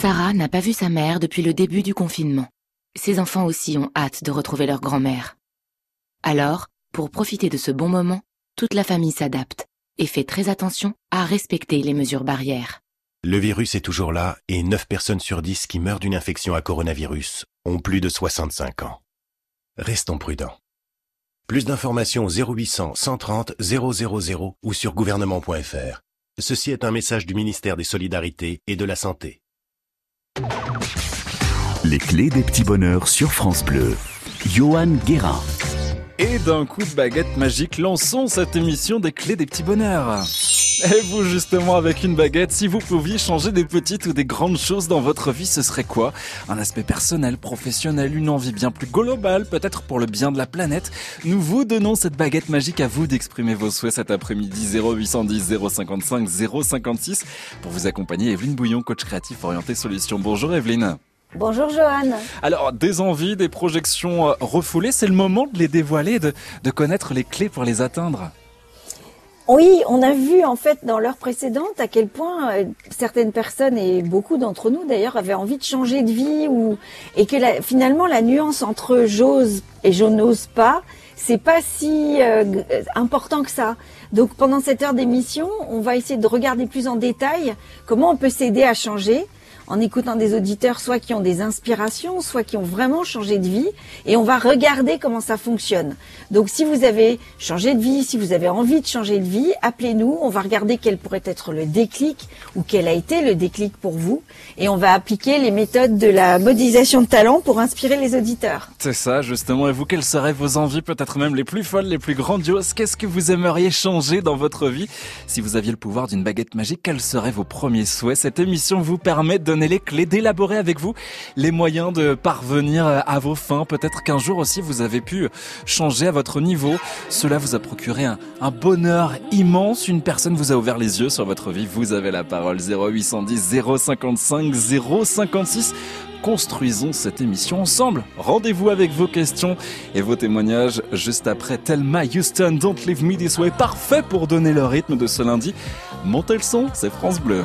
Sarah n'a pas vu sa mère depuis le début du confinement. Ses enfants aussi ont hâte de retrouver leur grand-mère. Alors, pour profiter de ce bon moment, toute la famille s'adapte et fait très attention à respecter les mesures barrières. Le virus est toujours là et 9 personnes sur 10 qui meurent d'une infection à coronavirus ont plus de 65 ans. Restons prudents. Plus d'informations au 0800 130 000 ou sur gouvernement.fr. Ceci est un message du ministère des Solidarités et de la Santé. Les clés des petits bonheurs sur France Bleu. Johan Guérin. Et d'un coup de baguette magique, lançons cette émission des clés des petits bonheurs. Et vous justement avec une baguette, si vous pouviez changer des petites ou des grandes choses dans votre vie, ce serait quoi? Un aspect personnel, professionnel, une envie bien plus globale, peut-être pour le bien de la planète. Nous vous donnons cette baguette magique à vous d'exprimer vos souhaits cet après-midi 0810 055 056 pour vous accompagner Evelyne Bouillon, coach créatif orienté solutions. Bonjour Evelyne. Bonjour Johan. Alors, des envies, des projections euh, refoulées, c'est le moment de les dévoiler, de, de connaître les clés pour les atteindre. Oui, on a vu en fait dans l'heure précédente à quel point euh, certaines personnes et beaucoup d'entre nous d'ailleurs avaient envie de changer de vie et que finalement la nuance entre j'ose et je n'ose pas, c'est pas si euh, important que ça. Donc pendant cette heure d'émission, on va essayer de regarder plus en détail comment on peut s'aider à changer en écoutant des auditeurs, soit qui ont des inspirations, soit qui ont vraiment changé de vie, et on va regarder comment ça fonctionne. Donc si vous avez changé de vie, si vous avez envie de changer de vie, appelez-nous, on va regarder quel pourrait être le déclic ou quel a été le déclic pour vous, et on va appliquer les méthodes de la modélisation de talent pour inspirer les auditeurs. C'est ça, justement. Et vous, quelles seraient vos envies, peut-être même les plus folles, les plus grandioses? Qu'est-ce que vous aimeriez changer dans votre vie? Si vous aviez le pouvoir d'une baguette magique, quels seraient vos premiers souhaits? Cette émission vous permet de les clés, d'élaborer avec vous les moyens de parvenir à vos fins. Peut-être qu'un jour aussi vous avez pu changer à votre niveau. Cela vous a procuré un, bonheur immense. Une personne vous a ouvert les yeux sur votre vie. Vous avez la parole 0810 055 056 construisons cette émission ensemble. Rendez-vous avec vos questions et vos témoignages juste après Thelma Houston, Don't Leave Me This Way, parfait pour donner le rythme de ce lundi. Montez le son, c'est France Bleu.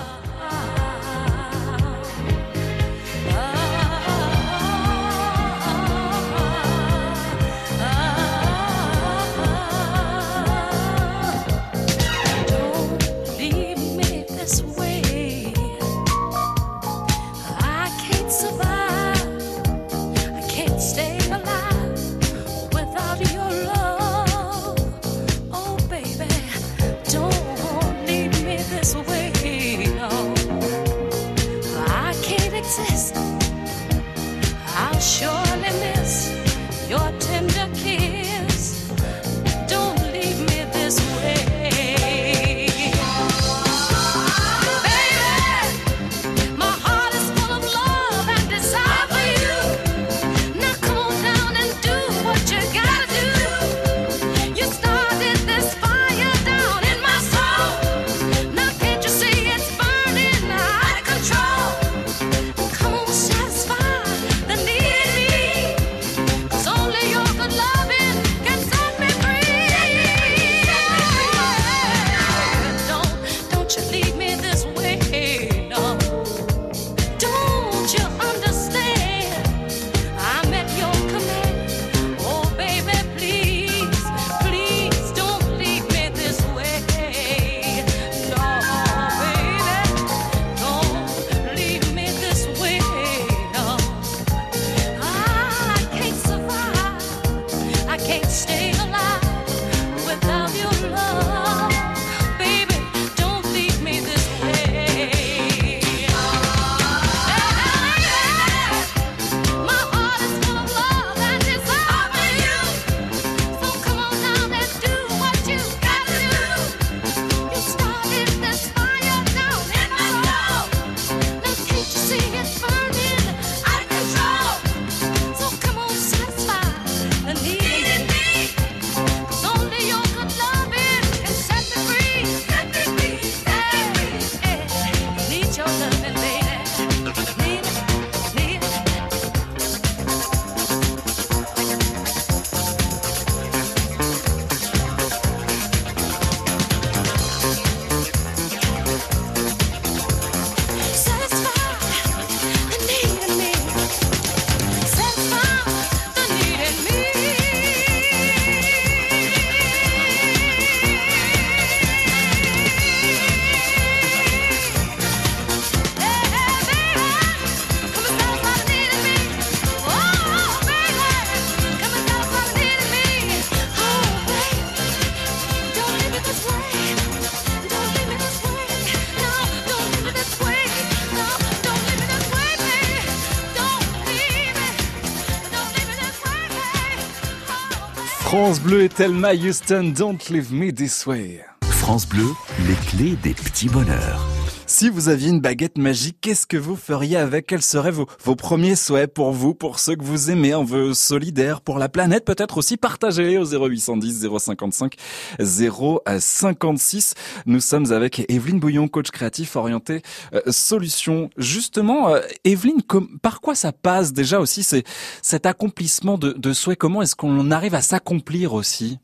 France Bleu et Thelma Houston, Don't Leave Me This Way. France Bleu, les clés des petits bonheurs. Si vous aviez une baguette magique, qu'est-ce que vous feriez avec? Quels seraient vos, vos premiers souhaits pour vous, pour ceux que vous aimez, un vœu solidaire, pour la planète, peut-être aussi partagez au 0810 055 056. Nous sommes avec Evelyne Bouillon, coach créatif orienté euh, solution. Justement, euh, Evelyne, par quoi ça passe déjà aussi c'est cet accomplissement de, de souhaits? Comment est-ce qu'on arrive à s'accomplir aussi?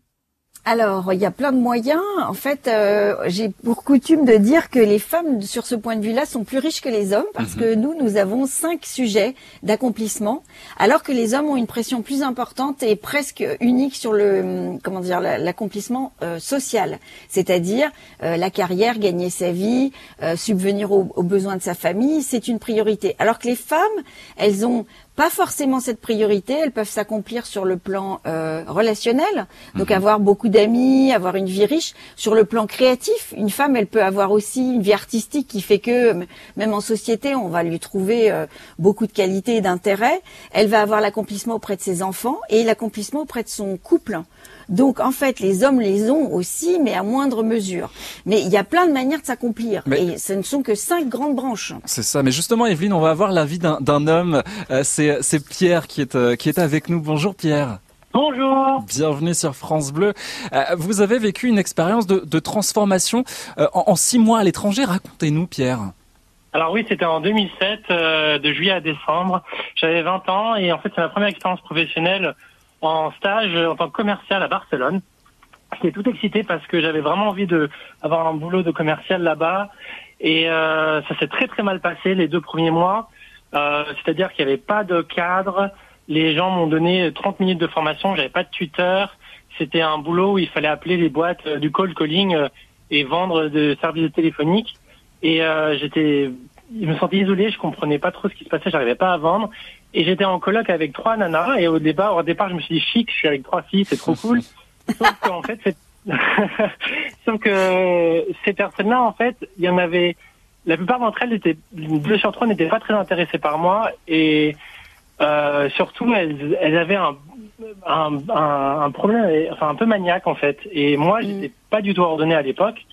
Alors, il y a plein de moyens. En fait, euh, j'ai pour coutume de dire que les femmes, sur ce point de vue-là, sont plus riches que les hommes parce que mhm. nous, nous avons cinq sujets d'accomplissement, alors que les hommes ont une pression plus importante et presque unique sur le, comment dire, l'accomplissement euh, social, c'est-à-dire euh, la carrière, gagner sa vie, subvenir aux, aux besoins de sa famille, c'est une priorité. Alors que les femmes, elles ont pas forcément cette priorité. Elles peuvent s'accomplir sur le plan euh, relationnel, donc mhm. avoir beaucoup d'amis, avoir une vie riche. Sur le plan créatif, une femme, elle peut avoir aussi une vie artistique qui fait que même en société, on va lui trouver euh, beaucoup de qualités et d'intérêt. Elle va avoir l'accomplissement auprès de ses enfants et l'accomplissement auprès de son couple. Donc en fait, les hommes les ont aussi, mais à moindre mesure. Mais il y a plein de manières de s'accomplir. Et ce ne sont que cinq grandes branches. C'est ça. Mais justement, Evelyne, on va avoir l'avis d'un homme. Euh, c'est Pierre qui est, euh, qui est avec nous. Bonjour Pierre. Bonjour. Bienvenue sur France Bleu. Euh, vous avez vécu une expérience de, transformation en, six mois à l'étranger. Racontez-nous, Pierre. Alors oui, c'était en 2007, de juillet à décembre. J'avais 20 ans et en fait, c'est ma première expérience professionnelle en stage en tant que commercial à Barcelone. J'étais tout excité parce que j'avais vraiment envie de avoir un boulot de commercial là-bas. Et euh, ça s'est très très mal passé les deux premiers mois. Euh, C'est-à-dire qu'il n'y avait pas de cadre. Les gens m'ont donné 30 minutes de formation. J'avais pas de tuteur. C'était un boulot où il fallait appeler les boîtes euh, du call calling euh, et vendre des services téléphoniques. Et euh, j'étais, je me sentais isolé. Je comprenais pas trop ce qui se passait. J'arrivais pas à vendre. Et j'étais en coloc avec trois nanas. Et au départ, au départ, je me suis dit chic, je suis avec trois filles, c'est trop cool. Sauf qu'en fait, c'est... Sauf que ces personnes-là, en fait, il y en avait. La plupart d'entre elles étaient deux sur trois n'étaient pas très intéressées par moi et euh, surtout elles, elles avaient un, un, un, problème, enfin un peu maniaque en fait. Et moi, mm. j'étais pas du tout ordonné à l'époque.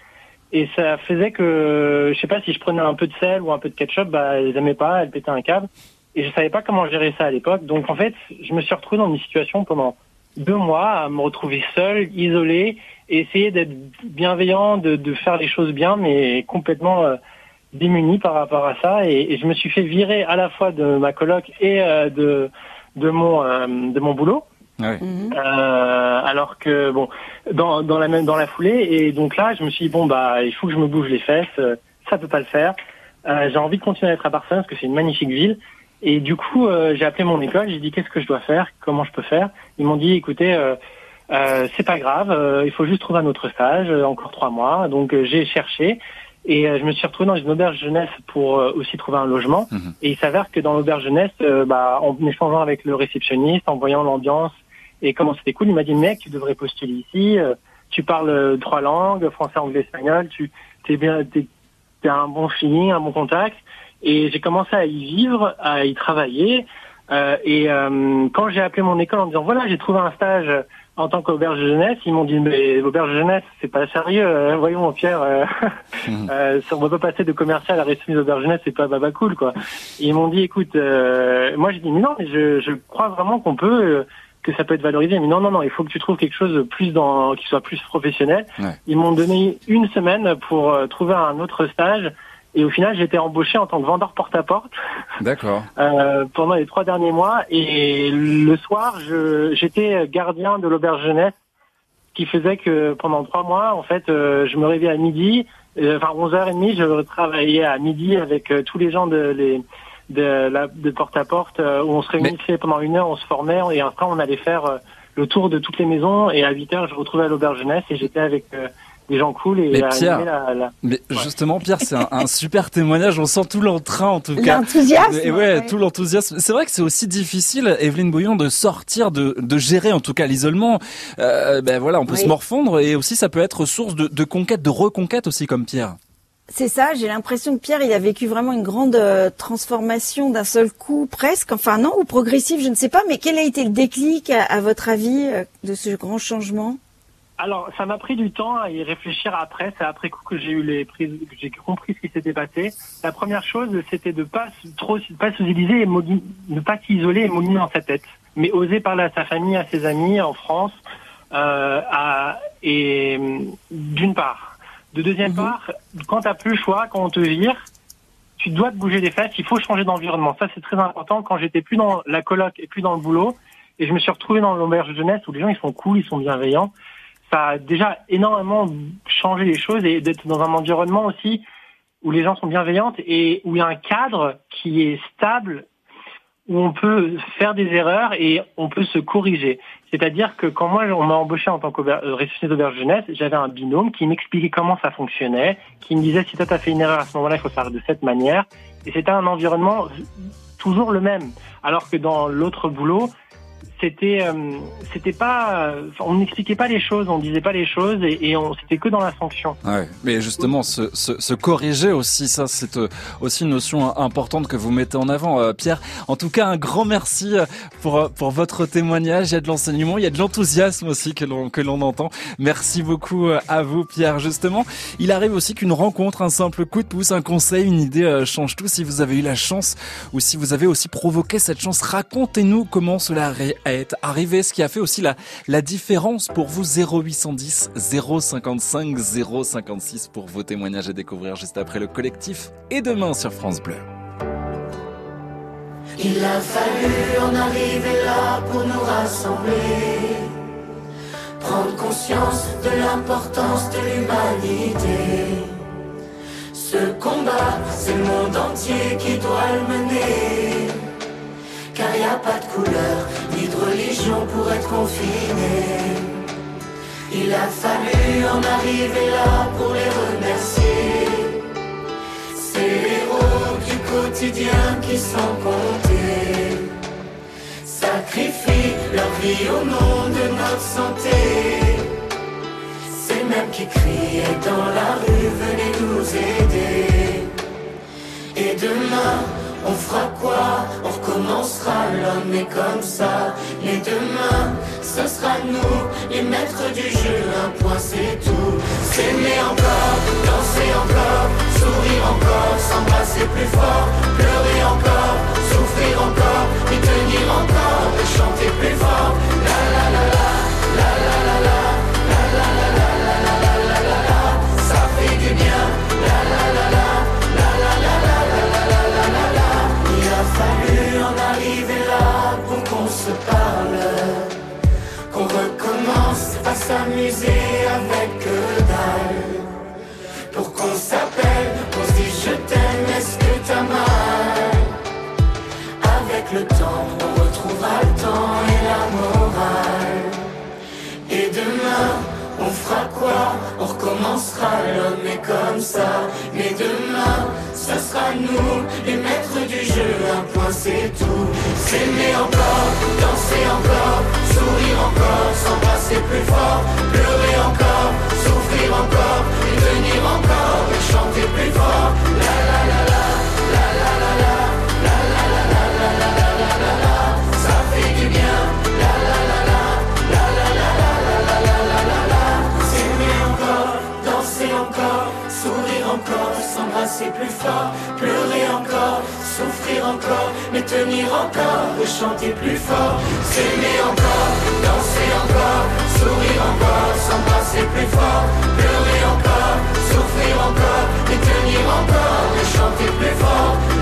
Et ça faisait que, je sais pas, si je prenais un peu de sel ou un peu de ketchup, bah, elles aimaient pas, elles pétaient un câble et je savais pas comment gérer ça à l'époque. Donc en fait, je me suis retrouvé dans une situation pendant deux mois à me retrouver seul, isolé, et essayer d'être bienveillant, de, de, faire les choses bien, mais complètement euh, démuni par rapport à ça. Et, et, je me suis fait virer à la fois de ma coloc et euh, de de mon euh, de mon boulot. Ah mhm. euh, alors que bon, dans, dans la même dans la foulée, et donc là, je me suis dit bon bah il faut que je me bouge les fesses, ça peut pas le faire. J'ai envie de continuer à être à Barcelone parce que c'est une magnifique ville. Et du coup, euh, j'ai appelé mon école, j'ai dit qu'est-ce que je dois faire, comment je peux faire? Ils m'ont dit écoutez, euh, euh, c'est pas grave, euh, il faut juste trouver un autre stage, encore trois mois. Donc j'ai cherché et je me suis retrouvé dans une auberge jeunesse pour aussi trouver un logement. Mhm. Et il s'avère que dans l'auberge jeunesse, bah, en échangeant avec le réceptionniste, en voyant l'ambiance et comment c'était cool, il m'a dit mec, tu devrais postuler ici. tu parles trois langues, français, anglais, espagnol. Tu t'es bien, t'es un bon feeling, un bon contact. Et j'ai commencé à y vivre, à y travailler. Euh, et euh, quand j'ai appelé mon école en disant voilà j'ai trouvé un stage en tant qu'auberge jeunesse, ils m'ont dit mais auberge jeunesse c'est pas sérieux, euh, voyons Pierre, euh, mmh. euh, on va pas passer de commercial à réception d'auberge jeunesse, c'est pas baba cool quoi. ils m'ont dit écoute, moi j'ai dit mais non mais je, je crois vraiment qu'on peut que ça peut être valorisé, mais non non non il faut que tu trouves quelque chose plus dans qui soit plus professionnel. Ils m'ont donné une semaine pour trouver un autre stage et au final, j'ai été embauché en tant que vendeur porte-à-porte. D'accord. Euh, pendant les trois derniers mois. Et le soir, j'étais gardien de l'auberge jeunesse, qui faisait que pendant trois mois, en fait, euh, je me réveillais à midi. Euh, enfin, 11h30, je travaillais à midi avec euh, tous les gens de les de, la, de porte-à-porte où on se réunissait pendant une heure, on se formait et après on allait faire le tour de toutes les maisons et à 8 heures je retrouvais à l'auberge jeunesse et j'étais avec des gens cool et mais Pierre, mais justement Pierre c'est un, super témoignage. On sent tout l'entrain en tout cas. L'enthousiasme et ouais, tout l'enthousiasme. C'est vrai que c'est aussi difficile Evelyne Bouillon de sortir de, de gérer en tout cas l'isolement. Euh, ben voilà on peut se morfondre et aussi ça peut être source de, de conquête de reconquête aussi comme Pierre. C'est ça, j'ai l'impression que Pierre, il a vécu vraiment une grande euh, transformation d'un seul coup, presque, enfin non, ou progressif, je ne sais pas, mais quel a été le déclic, à, à votre avis, euh, de ce grand changement? Alors, ça m'a pris du temps à y réfléchir après. C'est après coup que j'ai eu les prises, que j'ai compris ce qui s'était passé. La première chose, c'était de pas trop, de pas mogui- ne pas s'isoler et mogner dans sa tête, mais oser parler à sa famille, à ses amis en France, euh, à, et d'une part. De deuxième part, quand t'as plus le choix, quand on te vire, tu dois te bouger les fesses. Il faut changer d'environnement. Ça, c'est très important. Quand j'étais plus dans la coloc et plus dans le boulot, et je me suis retrouvé dans l'auberge de jeunesse où les gens ils sont cool, ils sont bienveillants ça a déjà énormément changé les choses et d'être dans un environnement aussi où les gens sont bienveillantes et où il y a un cadre qui est stable, où on peut faire des erreurs et on peut se corriger. C'est-à-dire que quand moi on m'a embauché en tant que réceptionniste d'auberge jeunesse, j'avais un binôme qui m'expliquait comment ça fonctionnait, qui me disait si toi t'as fait une erreur à ce moment-là, il faut faire de cette manière. Et c'était un environnement toujours le même. Alors que dans l'autre boulot, c'était euh, c'était pas euh, on n'expliquait pas les choses on disait pas les choses et, on c'était que dans la sanction Ouais, mais justement, se, se, se corriger aussi, ça c'est euh, aussi une notion importante que vous mettez en avant, euh, Pierre. En tout cas, un grand merci pour pour votre témoignage. Il y a de l'enseignement, il y a de l'enthousiasme aussi que l'on que l'on entend. Merci beaucoup à vous, Pierre. Justement, il arrive aussi qu'une rencontre, un simple coup de pouce, un conseil, une idée change tout. Si vous avez eu la chance ou si vous avez aussi provoqué cette chance, racontez-nous comment cela est arrivé, ce qui a fait aussi la la différence pour vous 0810 055 056 pour vos témoignages à découvrir juste après le collectif et demain sur France Bleu. Il a fallu en arriver là pour nous rassembler, prendre conscience de l'importance de l'humanité. Ce combat, c'est le monde entier qui doit le mener, car il n'y a pas de couleur de religion pour être confiné. Il a fallu en arriver là pour les remercier. Ces héros du quotidien qui sans compter sacrifient leur vie au nom de notre santé. Ces mêmes qui criaient dans la rue, venez nous aider. Et demain, on fera quoi? On recommencera, l'homme est comme ça. Mais demain, ce sera nous, les maîtres du jeu, un point c'est tout. S'aimer encore, danser encore, sourire encore, s'embrasser plus fort, pleurer encore, souffrir encore, et tenir encore, et chanter plus fort. La la la, la parle qu'on recommence à s'amuser avec dalle. Pour qu'on s'appelle, qu'on se dise je t'aime, est-ce que t'as mal? Avec le temps, on retrouvera le temps et la morale. Et demain, on fera quoi? On recommencera, l'homme est comme ça. Mais demain, ce sera nous, les maîtres du jeu, un point c'est tout. S'aimer encore, danser encore, sourire encore, s'embrasser plus fort, pleurer encore, souffrir encore, et tenir encore, et chanter plus fort. S'embrasser plus fort, pleurer encore, souffrir encore, mais tenir encore, chanter plus fort, s'aimer encore, danser encore, sourire encore, s'embrasser plus fort, pleurer encore, souffrir encore, et tenir encore, chanter plus fort.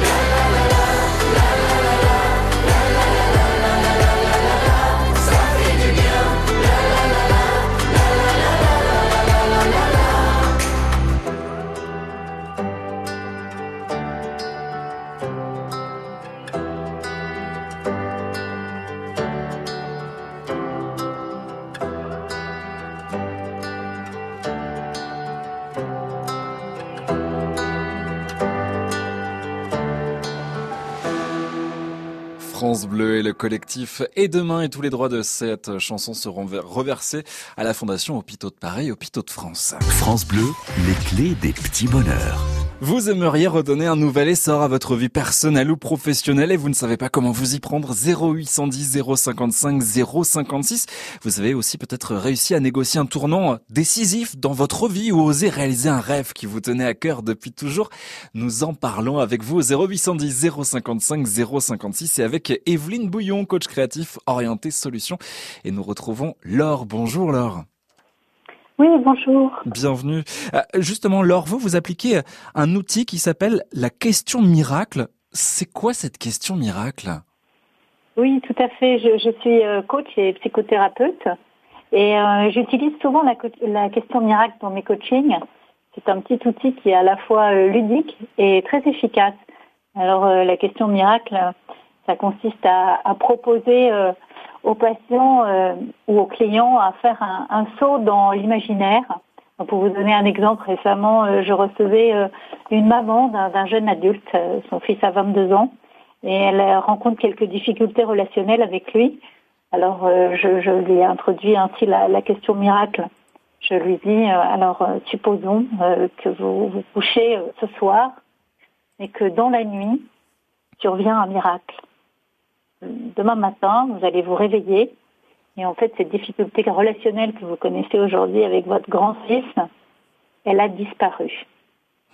Le collectif Et demain et tous les droits de cette chanson seront reversés à la Fondation Hôpitaux de Paris, Hôpitaux de France. France Bleu, les clés des petits bonheurs. Vous aimeriez redonner un nouvel essor à votre vie personnelle ou professionnelle et vous ne savez pas comment vous y prendre 0810 055 056. Vous avez aussi peut-être réussi à négocier un tournant décisif dans votre vie ou osé réaliser un rêve qui vous tenait à cœur depuis toujours. Nous en parlons avec vous au 0810 055 056 et avec Evelyne Bouillon, coach créatif orienté solutions. Et nous retrouvons Laure. Bonjour Laure. Oui, bonjour. Bienvenue. Euh, justement, Laure, vous, vous appliquez un outil qui s'appelle la question miracle. C'est quoi cette question miracle? Oui, tout à fait. Je, je suis euh, coach et psychothérapeute et euh, j'utilise souvent la, la, question miracle dans mes coachings. C'est un petit outil qui est à la fois ludique et très efficace. Alors, la question miracle, ça consiste à, à proposer aux patients euh, ou aux clients à faire un, un saut dans l'imaginaire. Pour vous donner un exemple, récemment, euh, je recevais euh, une maman d'un jeune adulte, son fils a 22 ans, et elle rencontre quelques difficultés relationnelles avec lui. Alors, je, je, lui ai introduit ainsi la, la, question miracle. Je lui dis, alors, supposons que vous vous couchez ce soir et que dans la nuit survient un miracle demain matin, vous allez vous réveiller et en fait, cette difficulté relationnelle que vous connaissez aujourd'hui avec votre grand-fils, elle a disparu.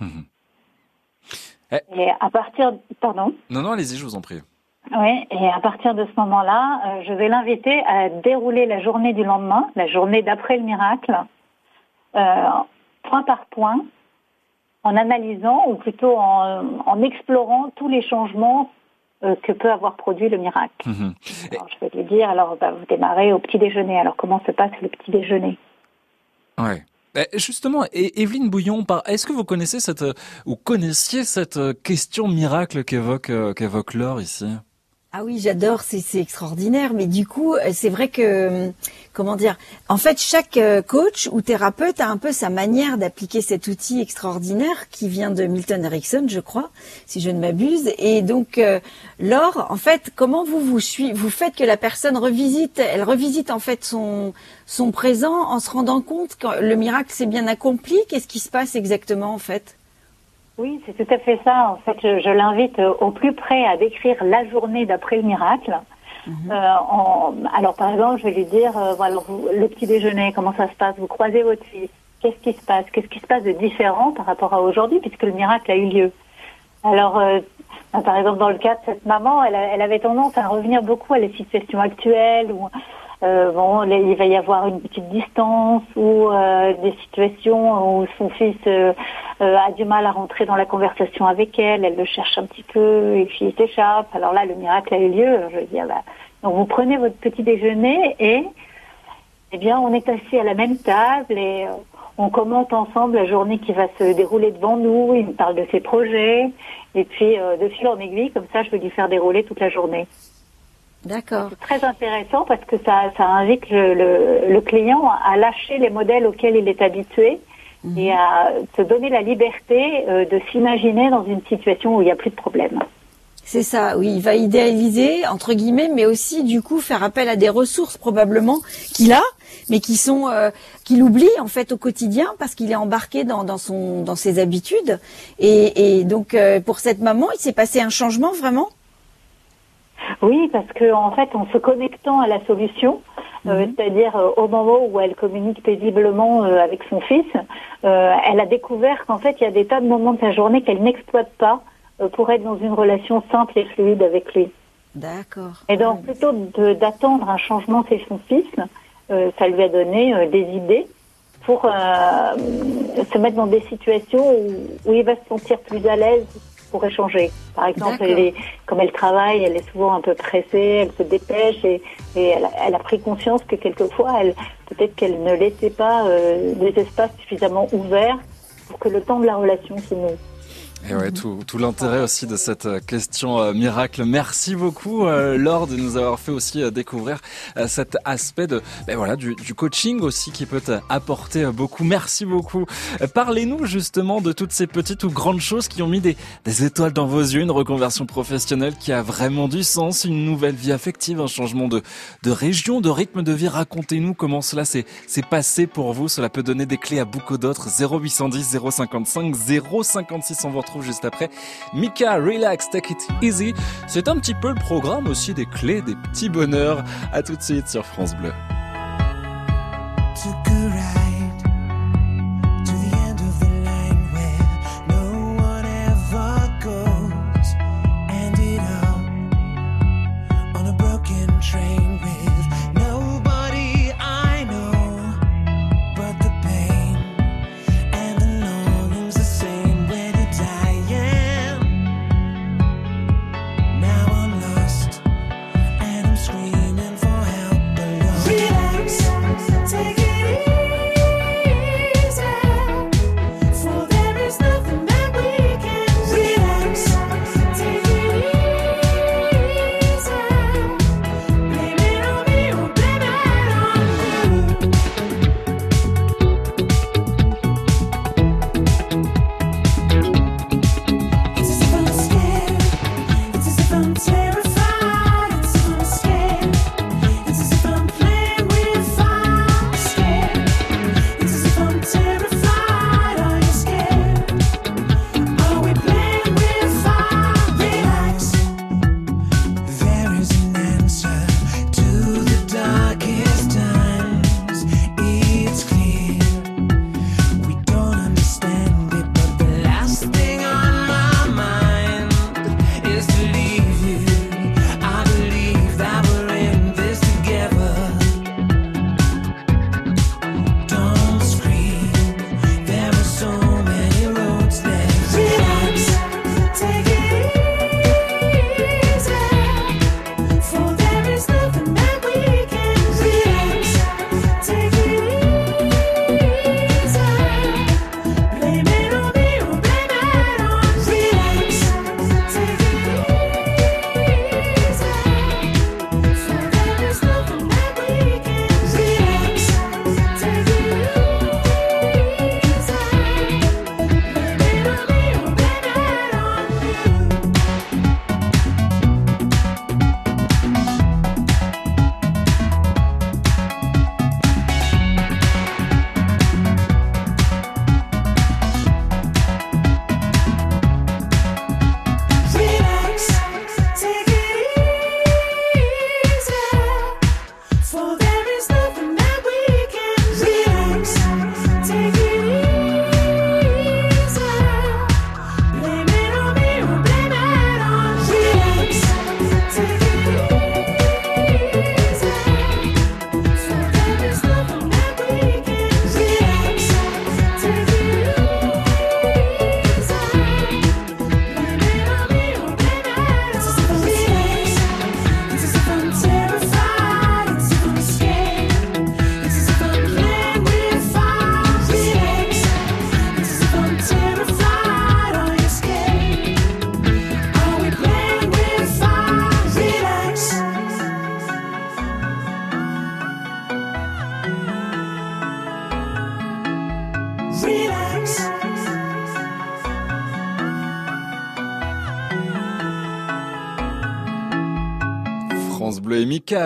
Mhm. Eh. Et à partir, pardon. Non, non, allez-y, je vous en prie. Oui, et à partir de ce moment-là, euh, je vais l'inviter à dérouler la journée du lendemain, la journée d'après le miracle, euh, point par point, en analysant ou plutôt en, en explorant tous les changements que peut avoir produit le miracle. Mhm. Alors, je vais lui dire, alors bah, vous démarrez au petit déjeuner. Alors comment se passe le petit déjeuner? Ouais. Eh, justement, Evelyne Bouillon, est-ce que vous connaissez cette ou connaissiez cette euh, question miracle qu'évoque euh, qu'évoque Laure ici? Ah oui, j'adore, c'est extraordinaire. Mais du coup, euh, c'est vrai que, euh, comment dire, en fait, chaque euh, coach ou thérapeute a un peu sa manière d'appliquer cet outil extraordinaire qui vient de Milton Erickson, je crois, si je ne m'abuse. Et donc, Laure, en fait, comment vous vous vous faites que la personne revisite, elle revisite en fait son son présent en se rendant compte que le miracle s'est bien accompli? Qu'est-ce qui se passe exactement en fait? Oui, c'est tout à fait ça. En fait, je, l'invite au plus près à décrire la journée d'après le miracle. Mhm. Euh, en, alors, par exemple, je vais lui dire, euh, voilà, le petit déjeuner, comment ça se passe? Vous croisez votre fils Qu'est-ce qui se passe? Qu'est-ce qui se passe de différent par rapport à aujourd'hui, puisque le miracle a eu lieu? Alors, euh, bah, par exemple, dans le cas de cette maman, elle, elle, avait tendance à revenir beaucoup à la situation actuelle, où euh, bon, il va y avoir une petite distance ou euh, des situations où son fils euh, a du mal à rentrer dans la conversation avec elle, elle le cherche un petit peu et puis il s'échappe. Alors là, le miracle a eu lieu. Je veux dire, donc vous prenez votre petit déjeuner et eh bien, on est assis à la même table et on commente ensemble la journée qui va se dérouler devant nous. Il me parle de ses projets et puis de fil en aiguille, comme ça, je vais lui faire dérouler toute la journée. D'accord. C'est très intéressant parce que ça, ça invite le, le, le, client à lâcher les modèles auxquels il est habitué mhm. et à se donner la liberté euh, de s'imaginer dans une situation où il n'y a plus de problème. C'est ça, oui, il va idéaliser entre guillemets, mais aussi du coup faire appel à des ressources probablement qu'il a, mais qui sont euh, qu'il oublie en fait au quotidien parce qu'il est embarqué dans, dans son dans ses habitudes. Et, et donc euh, pour cette maman, il s'est passé un changement vraiment? Oui, parce que en fait, en se connectant à la solution, euh, mhm. c'est-à-dire euh, au moment où elle communique paisiblement euh, avec son fils, elle a découvert qu'en fait, il y a des tas de moments de sa journée qu'elle n'exploite pas pour être dans une relation simple et fluide avec lui. D'accord. Et donc, plutôt d'attendre un changement chez son fils, ça lui a donné des idées pour se mettre dans des situations où, où il va se sentir plus à l'aise pour échanger. Par exemple, elle est, comme elle travaille, elle est souvent un peu pressée, elle se dépêche et, et elle, elle, a pris conscience que quelquefois, elle peut-être qu'elle ne laissait pas euh, des espaces suffisamment ouverts pour que le temps de la relation se noue. Et ouais, tout, tout l'intérêt aussi de cette euh, question euh, miracle. Merci beaucoup, euh, Laure, de nous avoir fait aussi découvrir cet aspect de, ben voilà, du, du, coaching aussi qui peut apporter beaucoup. Merci beaucoup. Parlez-nous justement de toutes ces petites ou grandes choses qui ont mis des, des étoiles dans vos yeux, une reconversion professionnelle qui a vraiment du sens, une nouvelle vie affective, un changement de, de région, de rythme de vie. Racontez-nous comment cela s'est passé pour vous. Cela peut donner des clés à beaucoup d'autres. 0810 055 056 en votre juste après. Mika, relax, take it easy. C'est un petit peu le programme aussi des clés, des petits bonheurs. À tout de suite sur France Bleu.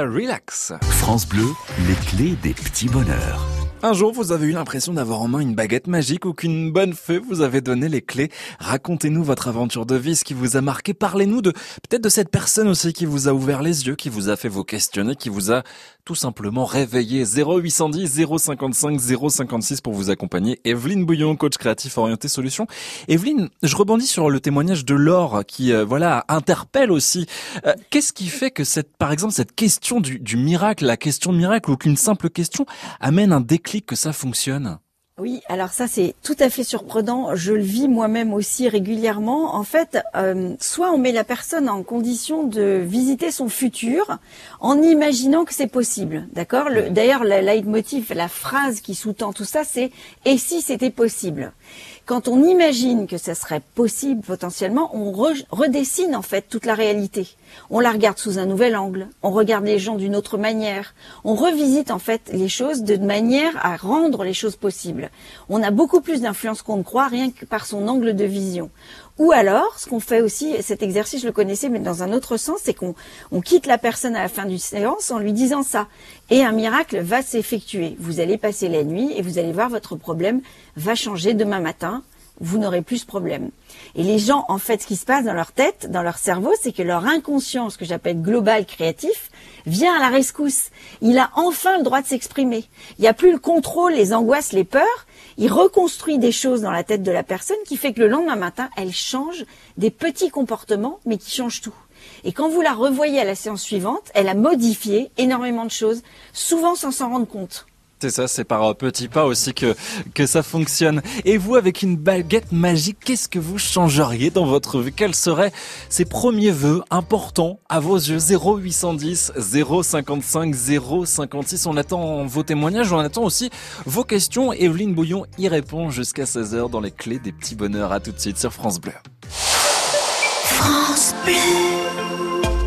Relax. France Bleu, les clés des petits bonheurs. Un jour, vous avez eu l'impression d'avoir en main une baguette magique ou qu'une bonne fée vous avait donné les clés. Racontez-nous votre aventure de vie, ce qui vous a marqué. Parlez-nous de peut-être de cette personne aussi qui vous a ouvert les yeux, qui vous a fait vous questionner, qui vous a tout simplement réveillé. 0810 055 056 pour vous accompagner. Evelyne Bouillon, coach créatif orienté solution. Evelyne, je rebondis sur le témoignage de Laure qui, euh, voilà, interpelle aussi. Euh, qu'est-ce qui fait que cette, par exemple, cette question du, du miracle, la question miracle ou qu'une simple question amène un déclic que ça fonctionne oui, alors ça c'est tout à fait surprenant. Je le vis moi-même aussi régulièrement. En fait, euh, soit on met la personne en condition de visiter son futur en imaginant que c'est possible, d'accord? D'ailleurs, le leitmotiv, la phrase qui sous-tend tout ça, c'est "et si c'était possible". Quand on imagine que ça serait possible potentiellement, on redessine en fait toute la réalité. On la regarde sous un nouvel angle, on regarde les gens d'une autre manière, on revisite en fait les choses de manière à rendre les choses possibles. On a beaucoup plus d'influence qu'on ne croit rien que par son angle de vision. Ou alors, ce qu'on fait aussi, cet exercice, je le connaissais, mais dans un autre sens, c'est qu'on on quitte la personne à la fin du séance en lui disant ça. Et un miracle va s'effectuer. Vous allez passer la nuit et vous allez voir votre problème va changer demain matin. Vous n'aurez plus ce problème. Et les gens, en fait, ce qui se passe dans leur tête, dans leur cerveau, c'est que leur inconscient, ce que j'appelle global créatif, vient à la rescousse. Il a enfin le droit de s'exprimer. Il n'y a plus le contrôle, les angoisses, les peurs il reconstruit des choses dans la tête de la personne qui fait que le lendemain matin, elle change des petits comportements, mais qui changent tout. Et quand vous la revoyez à la séance suivante, elle a modifié énormément de choses, souvent sans s'en rendre compte. C'est ça, c'est par petits pas aussi que, que ça fonctionne. Et vous, avec une baguette magique, qu'est-ce que vous changeriez dans votre vie Quels seraient ces premiers vœux importants à vos yeux? 0810 055 056. On attend vos témoignages, on attend aussi vos questions. Evelyne Bouillon y répond jusqu'à 16h dans les clés des petits bonheurs. À tout de suite sur France Bleu. France Bleu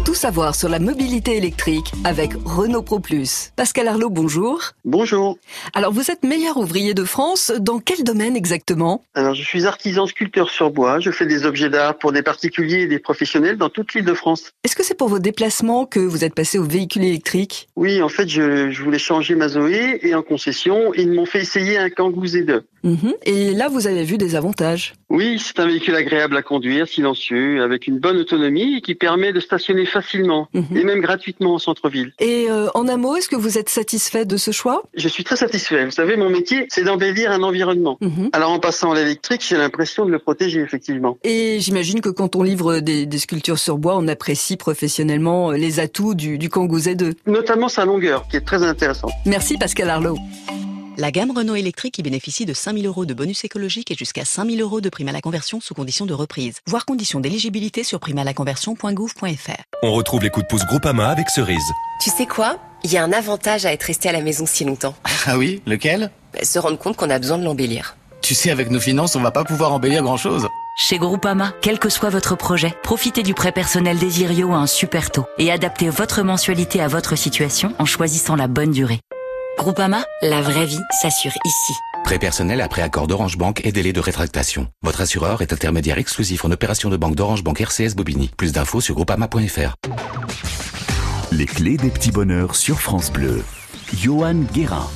tout savoir sur la mobilité électrique avec Renault Pro Plus. Pascal Arlot, bonjour. Bonjour. Alors, vous êtes meilleur ouvrier de France. Dans quel domaine exactement? Alors, je suis artisan sculpteur sur bois. Je fais des objets d'art pour des particuliers et des professionnels dans toute l'île de France. Est-ce que c'est pour vos déplacements que vous êtes passé au véhicule électrique? Oui, en fait, je, je, voulais changer ma Zoé et en concession, ils m'ont fait essayer un Kangoo Z2. Mhm. Et là, vous avez vu des avantages Oui, c'est un véhicule agréable à conduire, silencieux, avec une bonne autonomie et qui permet de stationner facilement mhm. et même gratuitement en centre-ville. Et euh, en un mot, est-ce que vous êtes satisfait de ce choix? Je suis très satisfait. Vous savez, mon métier, c'est d'embellir un environnement. Mhm. Alors en passant à l'électrique, j'ai l'impression de le protéger, effectivement. Et j'imagine que quand on livre des, sculptures sur bois, on apprécie professionnellement les atouts du, du Kangoo Z2. Notamment sa longueur, qui est très intéressante. Merci Pascal Arlot. La gamme Renault électrique qui bénéficie de 5000 euros de bonus écologique et jusqu'à 5000 euros de prime à la conversion sous condition de reprise. Voir conditions d'éligibilité sur primalaconversion.gouv.fr. On retrouve les coups de pouce Groupama avec Cerise. Tu sais quoi? Il y a un avantage à être resté à la maison si longtemps. Ah oui? Lequel? Bah, Se rendre compte qu'on a besoin de l'embellir. Tu sais, avec nos finances, on va pas pouvoir embellir grand-chose. Chez Groupama, quel que soit votre projet, profitez du prêt personnel Desirio à un super taux et adaptez votre mensualité à votre situation en choisissant la bonne durée. Groupama, la vraie vie s'assure ici. Prêt personnel après accord d'Orange Bank et délai de rétractation. Votre assureur est intermédiaire exclusif en opération de banque d'Orange Bank RCS Bobigny. Plus d'infos sur groupama.fr. Les clés des petits bonheurs sur France Bleu. Johan Guérin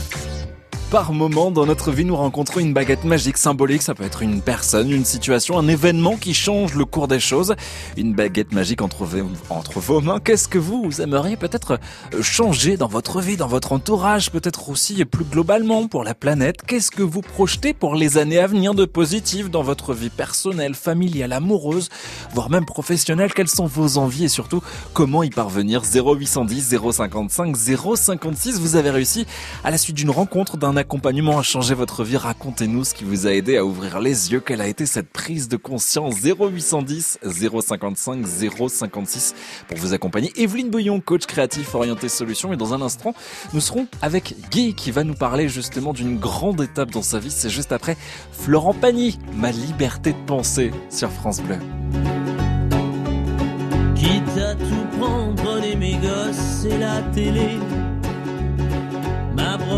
par moment dans notre vie, nous rencontrons une baguette magique symbolique. Ça peut être une personne, une situation, un événement qui change le cours des choses. Une baguette magique entre, vos mains. Qu'est-ce que vous, aimeriez peut-être changer dans votre vie, dans votre entourage, peut-être aussi plus globalement pour la planète? Qu'est-ce que vous projetez pour les années à venir de positif dans votre vie personnelle, familiale, amoureuse, voire même professionnelle? Quelles sont vos envies et surtout comment y parvenir? 0810 055 056. Vous avez réussi à la suite d'une rencontre d'un accompagnement a changé votre vie, racontez-nous ce qui vous a aidé à ouvrir les yeux. Quelle a été cette prise de conscience? 0810 055 056 pour vous accompagner. Evelyne Bouillon, coach créatif orienté solutions. Et dans un instant, nous serons avec Guy qui va nous parler justement d'une grande étape dans sa vie. C'est juste après Florent Pagny, ma liberté de penser sur France Bleu. Quitte à tout prendre, la télé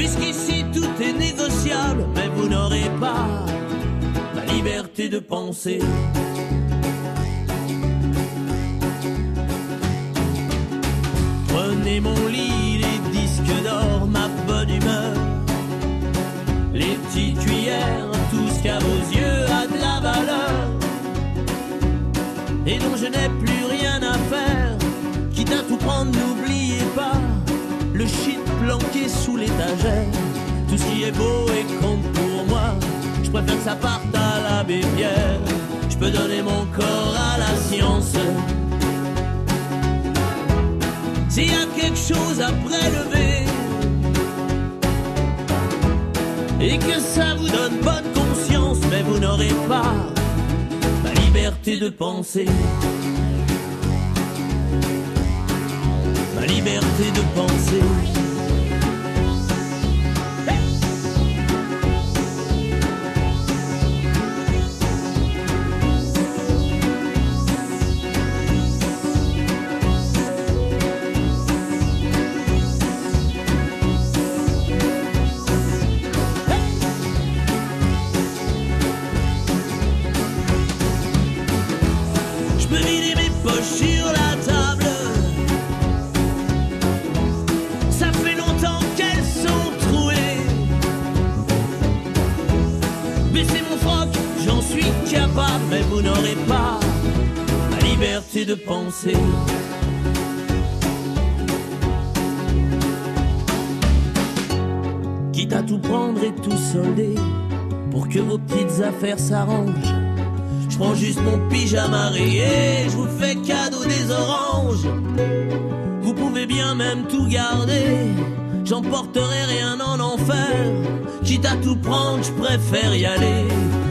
Puisqu'ici tout est négociable, mais vous n'aurez pas ma liberté de penser. Prenez mon lit, les disques d'or, ma bonne humeur, les petites cuillères, tout ce qu'à vos yeux a de la valeur, et dont je n'ai plus rien à faire, quitte à tout prendre, n'oubliez pas le shit planqué sous l'étagère. Tout ce qui est beau et compte pour moi, je préfère que ça parte à l'abbé Pierre. Je peux donner mon corps à la science. S'il y a quelque chose à prélever et que ça vous donne bonne conscience, mais vous n'aurez pas la liberté de penser. Liberté de penser. Mais vous n'aurez pas la liberté de penser. Quitte à tout prendre et tout solder pour que vos petites affaires s'arrangent. Je prends juste mon pyjama rayé, je vous fais cadeau des oranges. Vous pouvez bien même tout garder, j'emporterai rien en enfer. Quitte à tout prendre, je préfère y aller,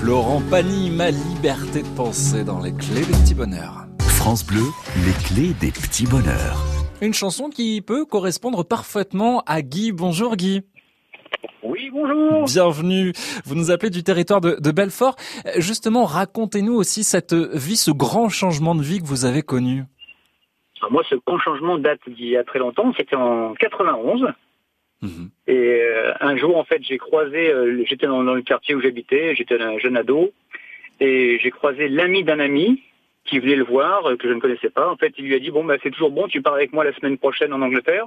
Florent Pagny, ma liberté de penser dans les clés des petits bonheurs. France Bleu, les clés des petits bonheurs. Une chanson qui peut correspondre parfaitement à Guy. Bonjour Guy. Oui, bonjour. Bienvenue. Vous nous appelez du territoire de, de Belfort. Euh, Justement, racontez-nous aussi cette vie, ce grand changement de vie que vous avez connu. Alors moi, ce grand changement date d'il y a très longtemps. C'était en 91. Et euh, un jour, en fait, j'ai croisé, euh, j'étais dans, dans le quartier où j'habitais, j'étais un jeune ado, et j'ai croisé l'ami d'un ami qui venait le voir, euh, que je ne connaissais pas. En fait, il lui a dit, bon, bah, c'est toujours bon, tu pars avec moi la semaine prochaine en Angleterre.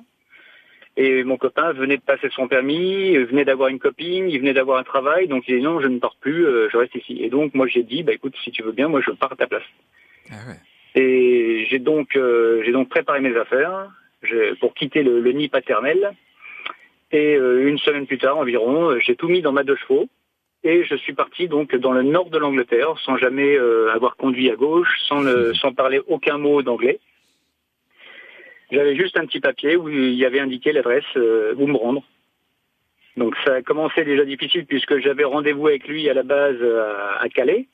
Et mon copain venait de passer son permis, euh, venait d'avoir une copine, il venait d'avoir un travail, donc il dit non, je ne pars plus, euh, je reste ici. Et donc moi j'ai dit, bah écoute, si tu veux bien, moi je pars à ta place. Et j'ai donc euh, j'ai donc préparé mes affaires pour quitter le, le nid paternel. Et euh, une semaine plus tard environ, euh, j'ai tout mis dans ma deux chevaux et je suis parti donc dans le nord de l'Angleterre sans jamais euh, avoir conduit à gauche, sans le- sans parler aucun mot d'anglais. J'avais juste un petit papier où il y avait indiqué l'adresse euh, où me rendre. Donc ça a commencé déjà difficile puisque j'avais rendez-vous avec lui à la base à, Calais.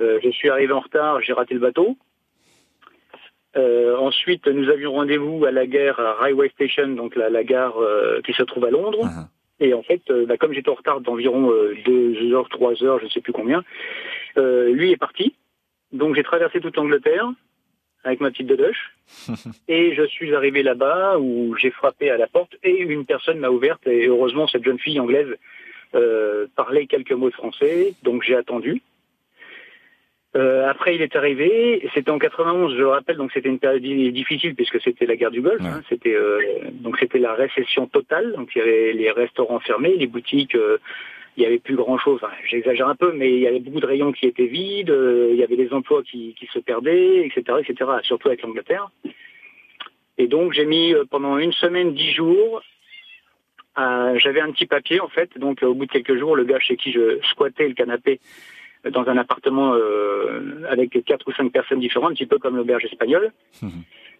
Euh, je suis arrivé en retard, j'ai raté le bateau. Euh, ensuite, nous avions rendez-vous à la gare à Railway Station, donc la, la gare euh, qui se trouve à Londres. Et en fait, euh, bah, comme j'étais en retard d'environ euh, deux heures, trois heures, je ne sais plus combien, euh, lui est parti. Donc j'ai traversé toute l'Angleterre avec ma petite dedoche. Et je suis arrivé là-bas où j'ai frappé à la porte et une personne m'a ouverte. Et heureusement, cette jeune fille anglaise euh, parlait quelques mots de français, donc j'ai attendu. Euh, après, il est arrivé. C'était en 91, je le rappelle. Donc, c'était une période di- difficile puisque c'était la guerre du Golfe. hein. c'était euh, donc c'était la récession totale. Donc, il y avait les restaurants fermés, les boutiques. euh, il y avait plus grand chose. J'exagère un peu, mais il y avait beaucoup de rayons qui étaient vides. euh, il y avait des emplois qui, qui se perdaient, etc., etc. Surtout avec l'Angleterre. Et donc, j'ai mis euh, pendant une semaine, dix jours. euh, J'avais un petit papier en fait. Donc, euh, au bout de quelques jours, le gars chez qui je squattais le canapé dans un appartement euh, avec quatre ou cinq personnes différentes, un petit peu comme l'auberge espagnole.